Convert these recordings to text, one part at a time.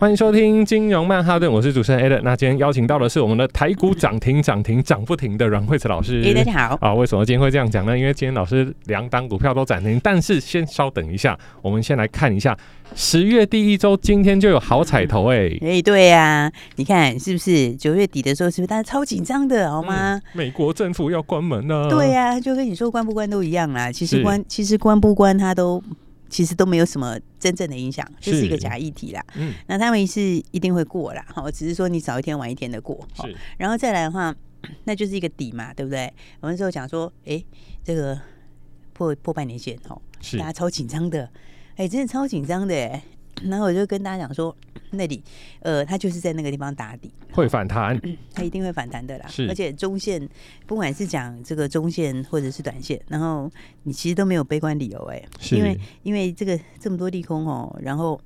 欢迎收听金融曼哈顿，我是主持人 Ed。那今天邀请到的是我们的台股涨停涨停涨不停的阮惠慈老师。大家好。啊，为什么今天会这样讲呢？因为今天老师两档股票都涨停，但是先稍等一下，我们先来看一下十月第一周，今天就有好彩头哎、欸。哎、欸，对呀、啊，你看是不是九月底的时候，是不是大家超紧张的，好吗、嗯？美国政府要关门了。对呀、啊，就跟你说关不关都一样啦。其实关，其实关不关，它都。其实都没有什么真正的影响，就是一个假议题啦。嗯，那他们是一定会过啦，我，只是说你早一天晚一天的过。是，然后再来的话，那就是一个底嘛，对不对？我们那时候讲说，哎，这个破破半年线，哦，大家超紧张的，哎，真的超紧张的。然后我就跟大家讲说，那里，呃，他就是在那个地方打底，会反弹，他一定会反弹的啦。是，而且中线，不管是讲这个中线或者是短线，然后你其实都没有悲观理由哎，因为因为这个这么多利空哦，然后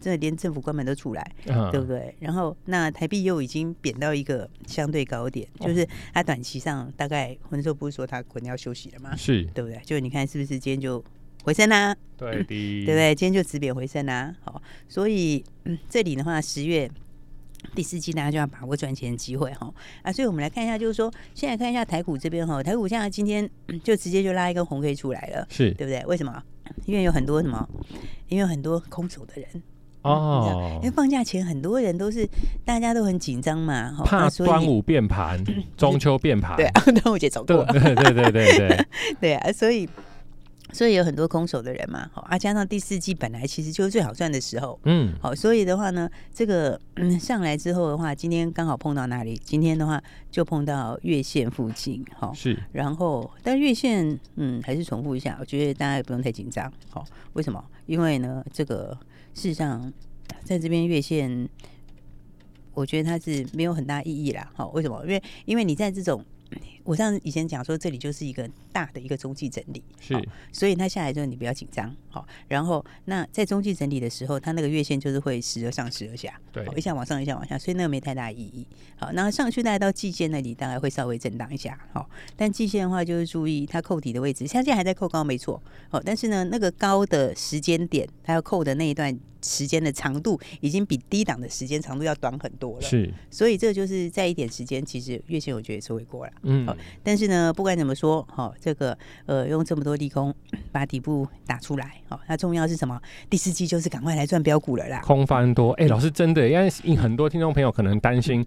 这连政府关门都出来，啊、对不对？然后那台币又已经贬到一个相对高点，就是它短期上大概，我那时候不是说它可能要休息了吗？是，对不对？就你看是不是今天就。回升啦、啊，对 的，对不对？今天就止贬回升啦、啊，好，所以嗯，这里的话，十月第四季大家就要把握赚钱的机会哈啊，所以我们来看一下，就是说，现在看一下台股这边哈，台股现在今天就直接就拉一根红 K 出来了，是对不对？为什么？因为有很多什么？因为有很多空手的人哦，因为放假前很多人都是大家都很紧张嘛，怕端午变盘，中秋变盘，对啊，端午节走过对对对对对，对啊，所以。所以有很多空手的人嘛，好啊，加上第四季本来其实就是最好赚的时候，嗯，好，所以的话呢，这个嗯上来之后的话，今天刚好碰到哪里？今天的话就碰到月线附近，好，是，然后但月线嗯还是重复一下，我觉得大家也不用太紧张，好，为什么？因为呢，这个事实上在这边月线，我觉得它是没有很大意义啦，好，为什么？因为因为你在这种。我上次以前讲说，这里就是一个大的一个中继整理，是，所以它下来之后你不要紧张，好，然后那在中继整理的时候，它那个月线就是会时而上时而下，对，一下往上一下往下，所以那个没太大意义，好，然后上去大概到季线那里大概会稍微震荡一下，好，但季线的话就是注意它扣底的位置，现在还在扣高没错，好，但是呢那个高的时间点它要扣的那一段。时间的长度已经比低档的时间长度要短很多了，是，所以这就是在一点时间，其实月线我觉得也是会过了，嗯，好，但是呢，不管怎么说，好，这个呃，用这么多利空 把底部打出来，好，那重要是什么？第四季就是赶快来赚标股了啦，空翻多，哎、欸，老师真的，因为很多听众朋友可能担心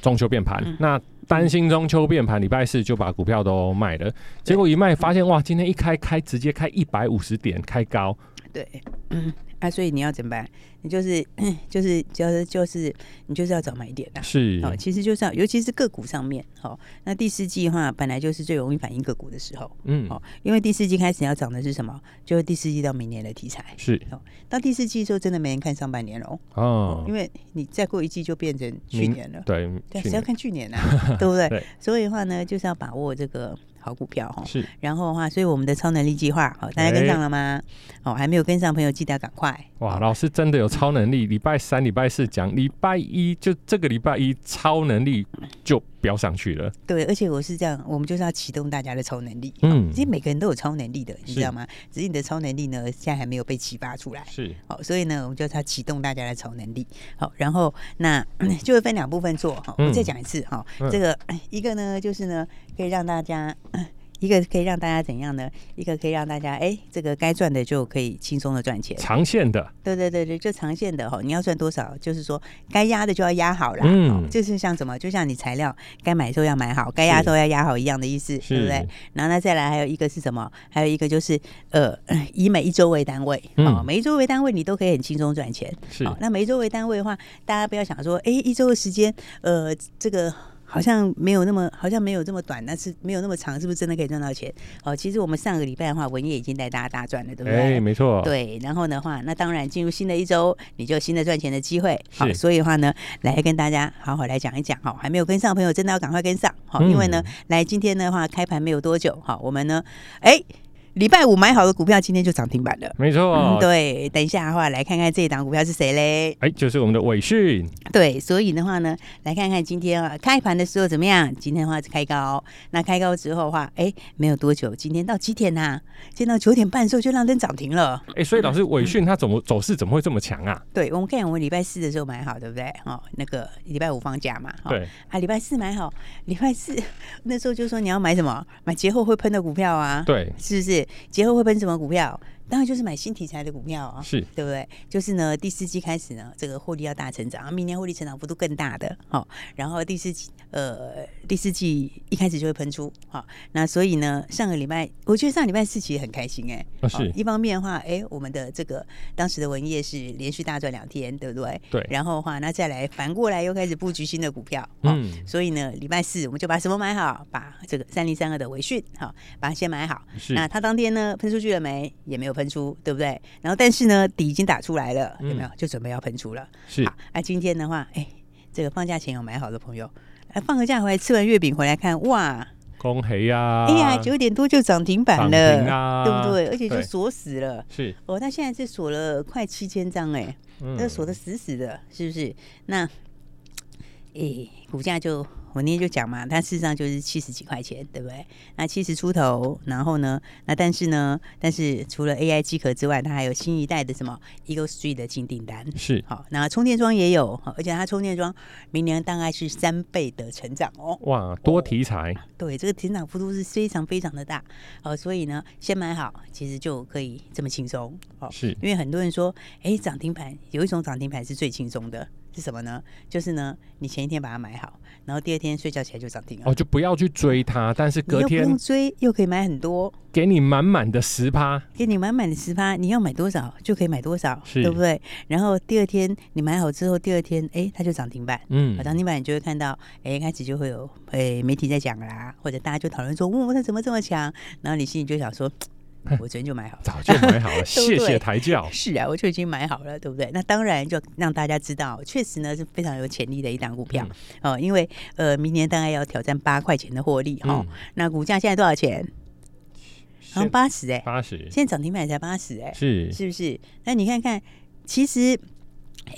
中秋变盘，嗯、那担心中秋变盘，礼拜四就把股票都卖了，结果一卖发现哇，今天一开开直接开一百五十点开高，对，嗯。啊，所以你要怎么办？你就是就是就是就是你就是要找买点的，是哦，其实就是要，尤其是个股上面，哦，那第四季的话，本来就是最容易反映个股的时候，嗯，哦，因为第四季开始要涨的是什么？就是第四季到明年的题材，是哦，到第四季的时候，真的没人看上半年喽，哦，因为你再过一季就变成去年了，对，对，谁要看去年啊？对不对？对，所以的话呢，就是要把握这个。好股票哈，是，然后的话，所以我们的超能力计划，好，大家跟上了吗？哦，还没有跟上朋友，记得要赶快。哇，老师真的有超能力！礼拜三、礼拜四讲，礼拜一就这个礼拜一超能力就飙上去了。对，而且我是这样，我们就是要启动大家的超能力。嗯，其实每个人都有超能力的，你知道吗？只是你的超能力呢，现在还没有被启发出来。是，好，所以呢，我们就要启动大家的超能力。好，然后那 就会分两部分做。好，我再讲一次哈，这个一个呢，就是呢，可以让大家。一个可以让大家怎样呢？一个可以让大家哎，这个该赚的就可以轻松的赚钱，长线的，对对对对，就长线的哈。你要赚多少，就是说该压的就要压好了，嗯，就是像什么，就像你材料该买的时候要买好，该压的时候要压好一样的意思，对不对？然后呢，再来还有一个是什么？还有一个就是呃，以每一周为单位，哦，每一周为单位，你都可以很轻松赚钱。是，那每一周为单位的话，大家不要想说，哎，一周的时间，呃，这个。好像没有那么，好像没有这么短，但是没有那么长，是不是真的可以赚到钱？哦，其实我们上个礼拜的话，文业已经带大家大赚了，对不对？哎，没错。对，然后的话，那当然进入新的一周，你就有新的赚钱的机会。好，所以的话呢，来跟大家好好来讲一讲哈，还没有跟上的朋友，真的要赶快跟上。好，因为呢，来今天的话开盘没有多久，好，我们呢，哎。礼拜五买好的股票，今天就涨停板了。没错、嗯，对。等一下的话，来看看这一档股票是谁嘞？哎，就是我们的伟讯。对，所以的话呢，来看看今天啊开盘的时候怎么样？今天的话是开高，那开高之后的话，哎，没有多久，今天到几点呐、啊？今天到九点半的时候就让灯涨停了。哎，所以老师，伟讯它怎么走势怎么会这么强啊？对，我们看我们礼拜四的时候买好，对不对？哦，那个礼拜五放假嘛。对。啊，礼拜四买好，礼拜四 那时候就说你要买什么？买节后会喷的股票啊。对，是不是？节后会喷什么股票？当然就是买新题材的股票啊，是对不对？就是呢，第四季开始呢，这个获利要大成长，明年获利成长幅度更大的，好，然后第四季呃，第四季一开始就会喷出，好，那所以呢，上个礼拜我觉得上礼拜四其实很开心哎、欸，是，一方面的话，哎，我们的这个当时的文业是连续大赚两天，对不对？对，然后的话，那再来反过来又开始布局新的股票，嗯，所以呢，礼拜四我们就把什么买好？把这个三零三二的维讯，好，把它先买好，是，那它当天呢喷出去了没？也没有喷出，对不对？然后，但是呢，底已经打出来了，有没有？就准备要喷出了。是。好，那今天的话，哎，这个放假前有买好的朋友，来放个假回来，吃完月饼回来看，哇，恭喜呀！哎呀，九点多就涨停板了，啊、对不对？而且就锁死了。是。哦，他现在是锁了快七千张，哎，那锁的死死的，是不是？那，哎，股价就。我那天就讲嘛，它事实上就是七十几块钱，对不对？那七十出头，然后呢，那但是呢，但是除了 AI 机壳之外，它还有新一代的什么 Eagle Street 的新订单，是好。那充电桩也有，而且它充电桩明年大概是三倍的成长哦。哇，多题材，哦、对，这个成长幅度是非常非常的大哦。所以呢，先买好，其实就可以这么轻松哦。是因为很多人说，哎，涨停盘有一种涨停盘是最轻松的。是什么呢？就是呢，你前一天把它买好，然后第二天睡觉起来就涨停了。哦，就不要去追它，但是隔天不用追，又可以买很多，给你满满的十趴，给你满满的十趴，你要买多少就可以买多少，对不对？然后第二天你买好之后，第二天哎，它就涨停板，嗯，涨停板你就会看到，哎，开始就会有哎媒体在讲啦，或者大家就讨论说，哇，它怎么这么强？然后你心里就想说。我昨天就买好了，早就买好了，谢谢抬轿。是啊，我就已经买好了，对不对？那当然就让大家知道，确实呢是非常有潜力的一档股票哦。因为呃，明年大概要挑战八块钱的获利哦。那股价现在多少钱？好像八十哎，八十，现在涨停板才八十哎，是是不是？那你看看，其实。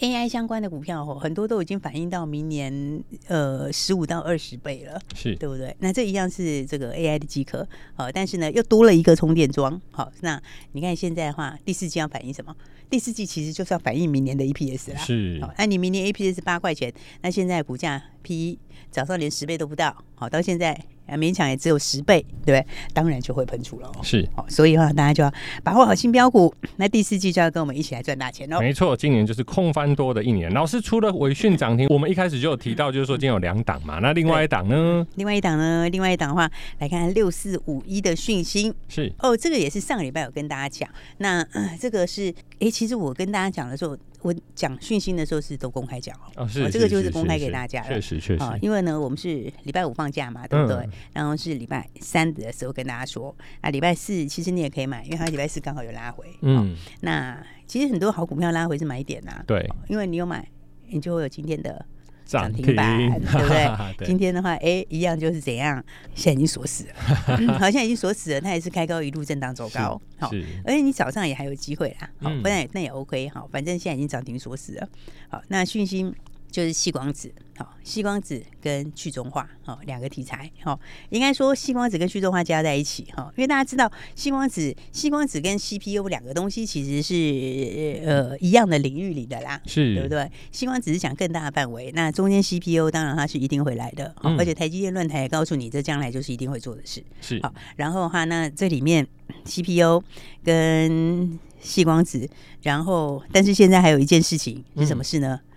AI 相关的股票很多都已经反映到明年呃十五到二十倍了，是对不对？那这一样是这个 AI 的机壳，好，但是呢又多了一个充电桩，好，那你看现在的话，第四季要反映什么？第四季其实就是要反映明年的 EPS 啦，是，好，那你明年 EPS 八块钱，那现在股价 P 早上连十倍都不到，好，到现在。啊，勉强也只有十倍，对不对？当然就会喷出了。是，哦，所以的话，大家就要把握好新标股。那第四季就要跟我们一起来赚大钱哦。没错，今年就是空翻多的一年。老师除了纬讯涨停，我们一开始就有提到，就是说今天有两档嘛。那另外一档呢？另外一档呢？另外一档的话，来看看六四五一的讯息。是哦，这个也是上个礼拜有跟大家讲。那、呃、这个是，哎，其实我跟大家讲的时候。我讲讯息的时候是都公开讲哦，哦，是，这个就是公开给大家的，确实确实。啊，因为呢，我们是礼拜五放假嘛，对不对？然后是礼拜三的时候跟大家说，那礼拜四其实你也可以买，因为它礼拜四刚好有拉回，嗯，那其实很多好股票拉回是买点呐，对，因为你有买，你就会有今天的。涨停板，对不对？对，今天的话，哎，一样就是怎样？现 在已经锁死了，嗯、好像已经锁死了。它也是开高一路震荡走高，好，而且你早上也还有机会啦。好，不然那也 OK。好，反正现在已经涨停锁死了。好，那讯芯就是细光子。好，细光子跟去中化，好，两个题材，好，应该说细光子跟去中化加在一起，哈，因为大家知道细光子，细光子跟 CPU 两个东西其实是呃一样的领域里的啦，是，对不对？矽光子是讲更大的范围，那中间 CPU 当然它是一定会来的，嗯、而且台积电论坛也告诉你，这将来就是一定会做的事，是，好，然后的话，那这里面 CPU 跟细光子，然后但是现在还有一件事情是什么事呢？嗯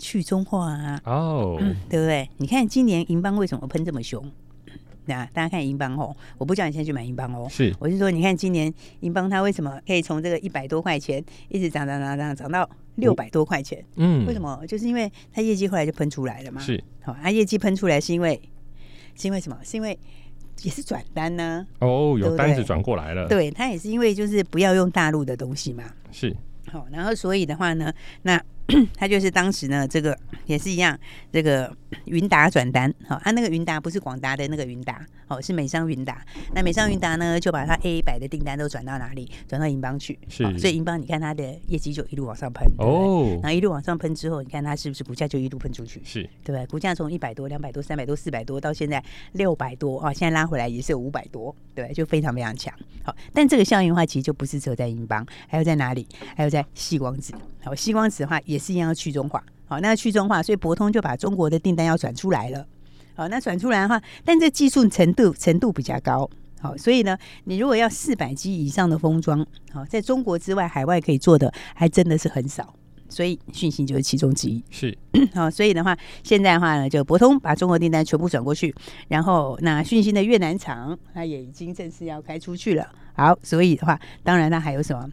去中化啊，哦、oh. 嗯，对不对？你看今年银邦为什么喷这么凶？那 大家看银邦哦，我不叫你现在去买银邦哦，是，我是说，你看今年银邦它为什么可以从这个一百多块钱一直涨涨涨涨涨到六百多块钱？嗯，为什么？就是因为它业绩后来就喷出来了嘛。是，好、哦，它、啊、业绩喷出来是因为是因为什么？是因为也是转单呢、啊？哦、oh,，有单子转过来了。对，它也是因为就是不要用大陆的东西嘛。是，好、哦，然后所以的话呢，那。他就是当时呢，这个也是一样，这个云达转单，好，他那个云达不是广达的那个云达，哦，是美商云达。那美商云达呢，就把他 A 一百的订单都转到哪里？转到银邦去。是，所以银邦你看它的业绩就一路往上喷。哦。然后一路往上喷之后，你看它是不是股价就一路喷出去？是，对不对？股价从一百多、两百多、三百多、四百多，到现在六百多啊，现在拉回来也是有五百多，对，就非常非常强。好，但这个效应的话，其实就不是只有在银邦，还有在哪里？还有在细光子。好，细光子的话也是一样要去中化。好，那去中化，所以博通就把中国的订单要转出来了。好，那转出来的话，但这技术程度程度比较高。好，所以呢，你如果要四百 G 以上的封装，好，在中国之外，海外可以做的还真的是很少。所以讯芯就是其中之一。是，好，所以的话，现在的话呢，就博通把中国订单全部转过去，然后那讯芯的越南厂，它也已经正式要开出去了。好，所以的话，当然它还有什么？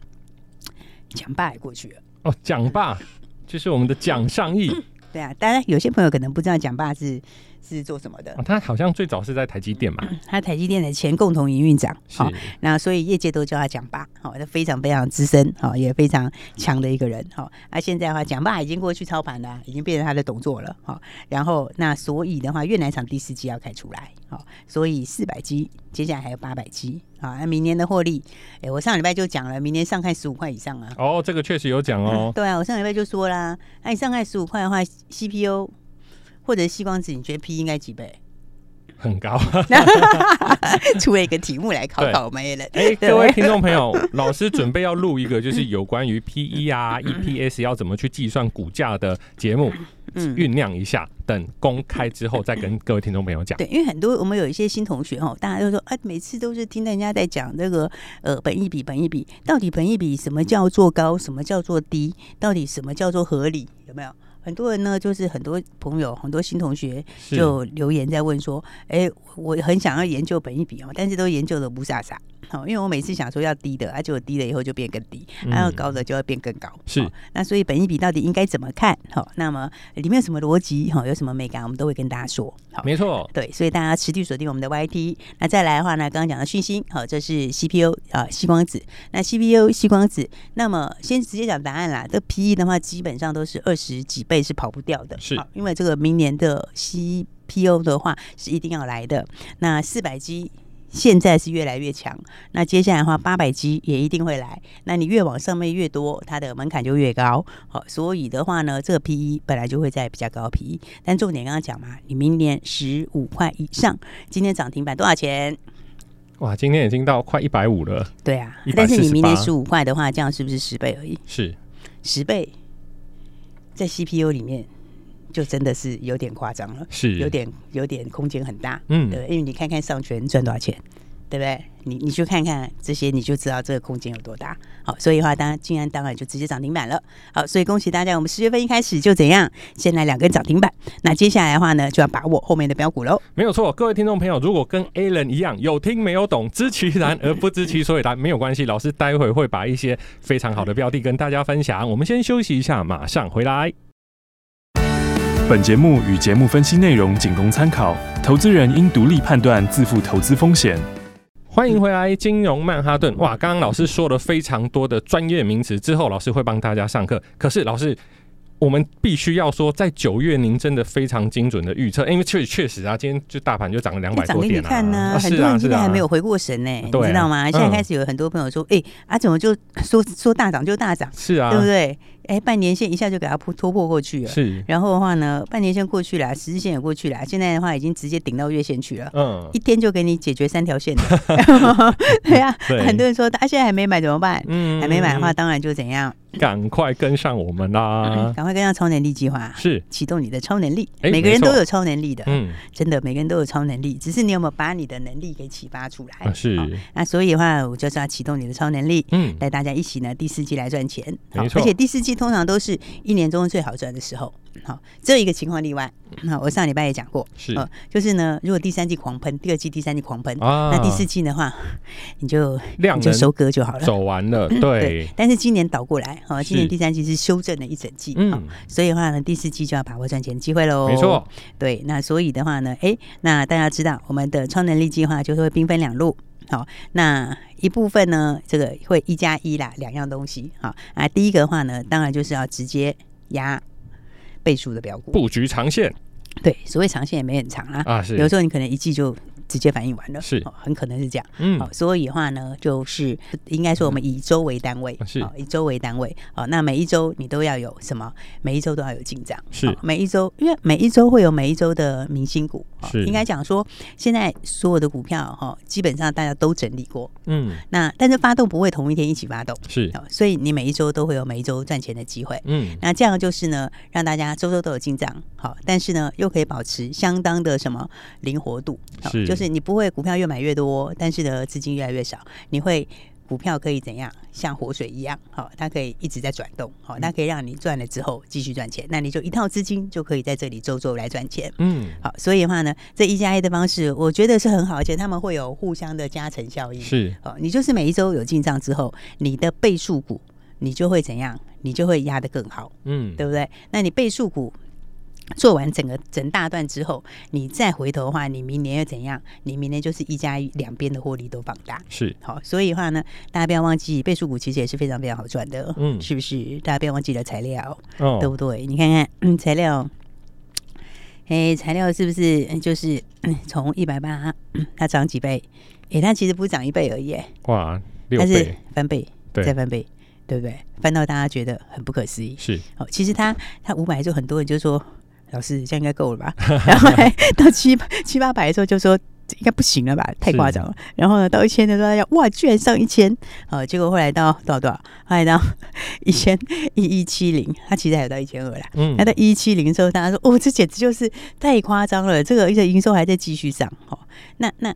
讲霸也过去了。哦，讲霸就是我们的蒋尚义。对啊，当然有些朋友可能不知道蒋爸是是做什么的。哦，他好像最早是在台积电嘛。他台积电的前共同营运长。好，那所以业界都叫他蒋爸。好，他非常非常资深，好，也非常强的一个人。好，那现在的话，蒋爸已经过去操盘了，已经变成他的董座了。好，然后那所以的话，越南厂第四季要开出来。好，所以四百 G，接下来还有八百 G。啊，那明年的获利，哎，我上礼拜就讲了，明年上看十五块以上啊。哦，这个确实有讲哦、嗯。对啊，我上礼拜就说啦，那你上看十五块的话，CPU 或者矽光子，你觉得 P 应该几倍？很高。出了一个题目来考考我们了。哎，各位听众朋友，老师准备要录一个，就是有关于 PE 啊、EPS 要怎么去计算股价的节目。嗯，酝酿一下，等公开之后再跟各位听众朋友讲。对，因为很多我们有一些新同学哦，大家都说啊，每次都是听人家在讲这个呃，本益比，本益比，到底本益比什么叫做高，什么叫做低，到底什么叫做合理，有没有？很多人呢，就是很多朋友，很多新同学就留言在问说，哎，我很想要研究本一比哦，但是都研究的不傻傻。好，因为我每次想说要低的，啊，结果低了以后就变更低，然后高的就要变更高。是，那所以本一比到底应该怎么看？好，那么里面有什么逻辑？哈，有什么美感？我们都会跟大家说。好，没错，对，所以大家持续锁定我们的 YT。那再来的话呢，刚刚讲的讯息，好，这是 CPU 啊，吸光子。那 CPU 吸光子，那么先直接讲答案啦。这 PE 的话，基本上都是二十几倍是跑不掉的。是，因为这个明年的 CPO 的话是一定要来的。那四百 G。现在是越来越强，那接下来的话，八百 G 也一定会来。那你越往上面越多，它的门槛就越高。好，所以的话呢，这个 PE 本来就会在比较高 PE。但重点刚刚讲嘛，你明年十五块以上，今天涨停板多少钱？哇，今天已经到快一百五了。对啊，但是你明年十五块的话，这样是不是十倍而已？是十倍，在 CPU 里面。就真的是有点夸张了，是。有点有点空间很大，嗯，对，因为你看看上权赚多少钱，对不对？你你去看看这些，你就知道这个空间有多大。好，所以的话当然，竟然当然就直接涨停板了。好，所以恭喜大家，我们十月份一开始就怎样，先来两根涨停板。那接下来的话呢，就要把握后面的标股喽。没有错，各位听众朋友，如果跟 Alan 一样有听没有懂，知其然而不知其所以然，没有关系，老师待会会把一些非常好的标的跟大家分享。我们先休息一下，马上回来。本节目与节目分析内容仅供参考，投资人应独立判断，自负投资风险。欢迎回来，金融曼哈顿。哇，刚刚老师说了非常多的专业名词，之后老师会帮大家上课。可是老师，我们必须要说，在九月您真的非常精准的预测，因为确确实啊，今天就大盘就涨了两百多点啊。看呢、啊，很多人今天还没有回过神呢、欸，你知道吗？现在开始有很多朋友说，哎、嗯欸，啊，怎么就说说大涨就大涨？是啊，对不对？哎，半年线一下就给它破突破过去了。是，然后的话呢，半年线过去了，十日线也过去了，现在的话已经直接顶到月线去了。嗯，一天就给你解决三条线的。对呀，很多人说他现在还没买怎么办？嗯，还没买的话，当然就怎样？赶快跟上我们啦！赶快跟上超能力计划，是启动你的超能力。每个人都有超能力的，嗯，真的，每个人都有超能力，只是你有没有把你的能力给启发出来？是。那所以的话，我就是要启动你的超能力，嗯，带大家一起呢第四季来赚钱。没错，而且第四季通常都是一年中最好赚的时候。好，只有一个情况例外。那我上礼拜也讲过，是，就是呢，如果第三季狂喷，第二季、第三季狂喷，那第四季的话，你就你就收割就好了，走完了，对。但是今年倒过来，好，今年第三季是修正了一整季，嗯，所以的话呢，第四季就要把握赚钱的机会喽。没错，对。那所以的话呢，哎，那大家知道我们的超能力计划就是会兵分两路，好，那一部分呢，这个会一加一啦，两样东西，好啊。第一个的话呢，当然就是要直接压。倍数的标股，布局长线，对，所谓长线也没很长啦，啊，是，有时候你可能一季就。直接反应完了，是，很可能是这样。嗯，好，所以的话呢，就是应该说我们以周为单位，是，以周为单位。好，那每一周你都要有什么？每一周都要有进账，是。每一周，因为每一周会有每一周的明星股，是。应该讲说，现在所有的股票哈，基本上大家都整理过，嗯。那但是发动不会同一天一起发动，是。所以你每一周都会有每一周赚钱的机会，嗯。那这样就是呢，让大家周周都有进账，好，但是呢，又可以保持相当的什么灵活度，是。就是你不会股票。越买越多，但是呢，资金越来越少。你会股票可以怎样？像活水一样，好，它可以一直在转动，好，它可以让你赚了之后继续赚钱。那你就一套资金就可以在这里周周来赚钱。嗯，好，所以的话呢，这一加一的方式，我觉得是很好，而且他们会有互相的加成效应。是，好，你就是每一周有进账之后，你的倍数股你就会怎样？你就会压得更好。嗯，对不对？那你倍数股。做完整个整大段之后，你再回头的话，你明年又怎样？你明年就是一加一，两边的获利都放大。是好，所以的话呢，大家不要忘记，倍数股其实也是非常非常好赚的。嗯，是不是？大家不要忘记了材料，哦，对不对？你看看，嗯，材料，哎，材料是不是就是从一百八，它涨几倍？哎，它其实不是涨一倍而已。哇，六倍，它是翻倍，对，再翻倍，对不对？翻到大家觉得很不可思议。是哦，其实它它五百就很多人就说。老师，这样应该够了吧？然后 到七七八百的时候就说应该不行了吧，太夸张了。然后呢，到一千的时候要哇，居然上一千，呃，结果后来到多少多少？后来到一千一一七零，他其实还有到一千二啦。嗯，那到一一七零的时候，大家说哦，这简直就是太夸张了，这个而且营收还在继续上。哦，那那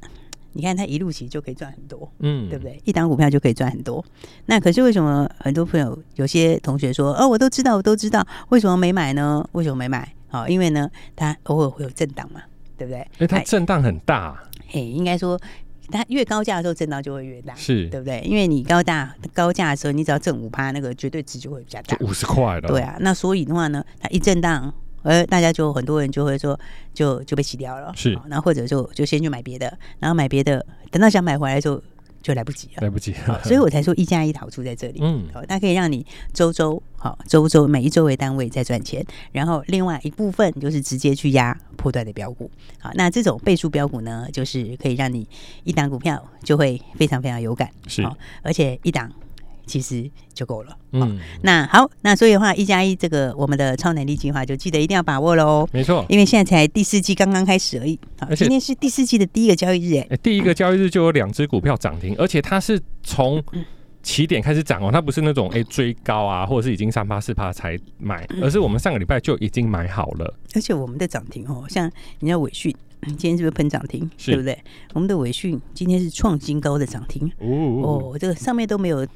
你看他一路其实就可以赚很多，嗯，对不对？一档股票就可以赚很多。那可是为什么很多朋友有些同学说哦，我都知道，我都知道，为什么没买呢？为什么没买？好，因为呢，它偶尔会有震荡嘛，对不对？哎，它震荡很大。嘿，应该说，它越高价的时候，震荡就会越大，是对不对？因为你高大高价的时候，你只要挣五趴，那个绝对值就会比较大，五十块了。对啊，那所以的话呢，它一震荡，呃，大家就很多人就会说，就就被洗掉了。是，那或者就就先去买别的，然后买别的，等到想买回来的时候。就来不及了，来不及了，所以我才说一加一的好处在这里。嗯，好，它可以让你周周好周周每一周为单位在赚钱，然后另外一部分就是直接去压破断的标股。好，那这种倍数标股呢，就是可以让你一档股票就会非常非常有感，是，而且一档。其实就够了。嗯，那好，那所以的话，一加一这个我们的超能力计划就记得一定要把握喽。没错，因为现在才第四季刚刚开始而已。好，今天是第四季的第一个交易日，哎，第一个交易日就有两只股票涨停，而且它是从起点开始涨哦，它不是那种哎追高啊，或者是已经三趴四趴才买，而是我们上个礼拜就已经买好了。而且我们的涨停哦，像你要伟讯，今天是不是喷涨停？对不对？我们的伟讯今天是创新高的涨停。哦，这个上面都没有。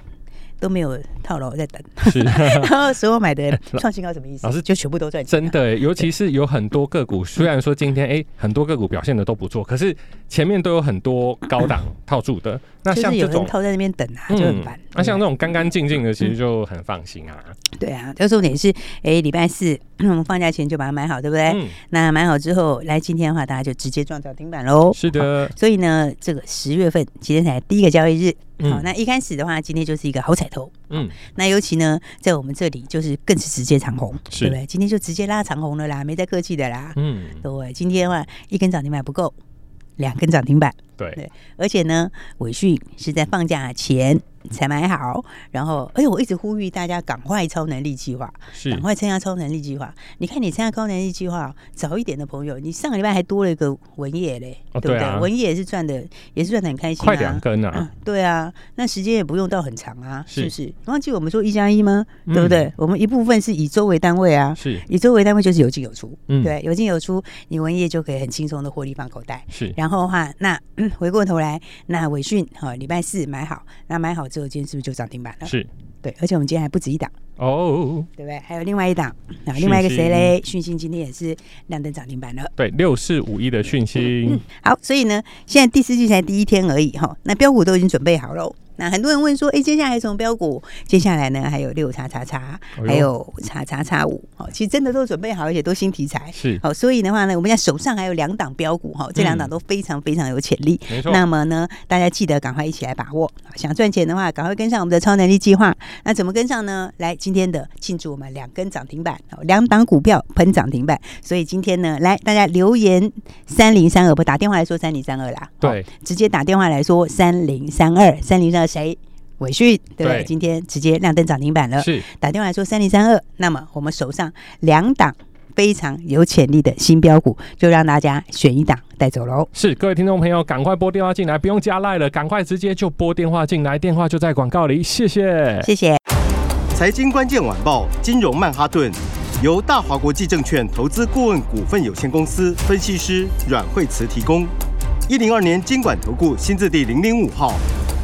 都没有套牢，在等。是，然后所有买的创新高什么意思？老师就全部都赚钱。真的，尤其是有很多个股，虽然说今天哎很多个股表现的都不错，可是前面都有很多高档套住的。那像这种套在那边等啊，就很烦。那像这种干干净净的，其实就很放心啊。对啊，就重点是哎礼拜四 我们放假前就把它买好，对不对？那买好之后来今天的话，大家就直接撞涨停板喽。是的。所以呢，这个十月份今天才第一个交易日。好，那一开始的话，今天就是一个好彩头。嗯，那尤其呢，在我们这里就是更是直接长红，对不对？今天就直接拉长红了啦，没再客气的啦。嗯，对，今天的话一根涨停板不够，两根涨停板。对对，而且呢，伟讯是在放假前才买好。然后，而且我一直呼吁大家赶快超能力计划，赶快参加超能力计划。你看，你参加超能力计划早一点的朋友，你上个礼拜还多了一个文业嘞，对不对？文业也是赚的，也是赚的很开心，快两根啊！对啊，那时间也不用到很长啊，是不是？忘记我们说一加一吗？对不对？我们一部分是以周为单位啊，是以周为单位就是有进有出，对，有进有出，你文业就可以很轻松的获利放口袋。是，然后的话，那回过头来，那伟讯哈，礼拜四买好，那买好之后，今天是不是就涨停板了？是。对，而且我们今天还不止一档哦，对不对？还有另外一档，那另外一个谁嘞？讯息今天也是亮灯涨停板了。对，六四五一的讯息。嗯，好，所以呢，现在第四季才第一天而已哈，那标股都已经准备好了。那很多人问说，哎，接下来什么标股？接下来呢，还有六叉叉叉，还有叉叉叉五，哦，其实真的都准备好，而且都新题材。是，好，所以的话呢，我们现在手上还有两档标股哈，这两档都非常非常有潜力。没错。那么呢，大家记得赶快一起来把握。想赚钱的话，赶快跟上我们的超能力计划。那怎么跟上呢？来，今天的庆祝我们两根涨停板，两档股票喷涨停板。所以今天呢，来大家留言三零三二，不打电话来说三零三二啦。对，直接打电话来说三零三二三零三二谁？伟讯对不对？今天直接亮灯涨停板了。是打电话来说三零三二，那么我们手上两档非常有潜力的新标股，就让大家选一档带走喽。是各位听众朋友，赶快拨电话进来，不用加赖了，赶快直接就拨电话进来，电话就在广告里。谢谢，谢谢。财经关键晚报，金融曼哈顿，由大华国际证券投资顾问股份有限公司分析师阮惠慈提供。一零二年金管投顾新字第零零五号。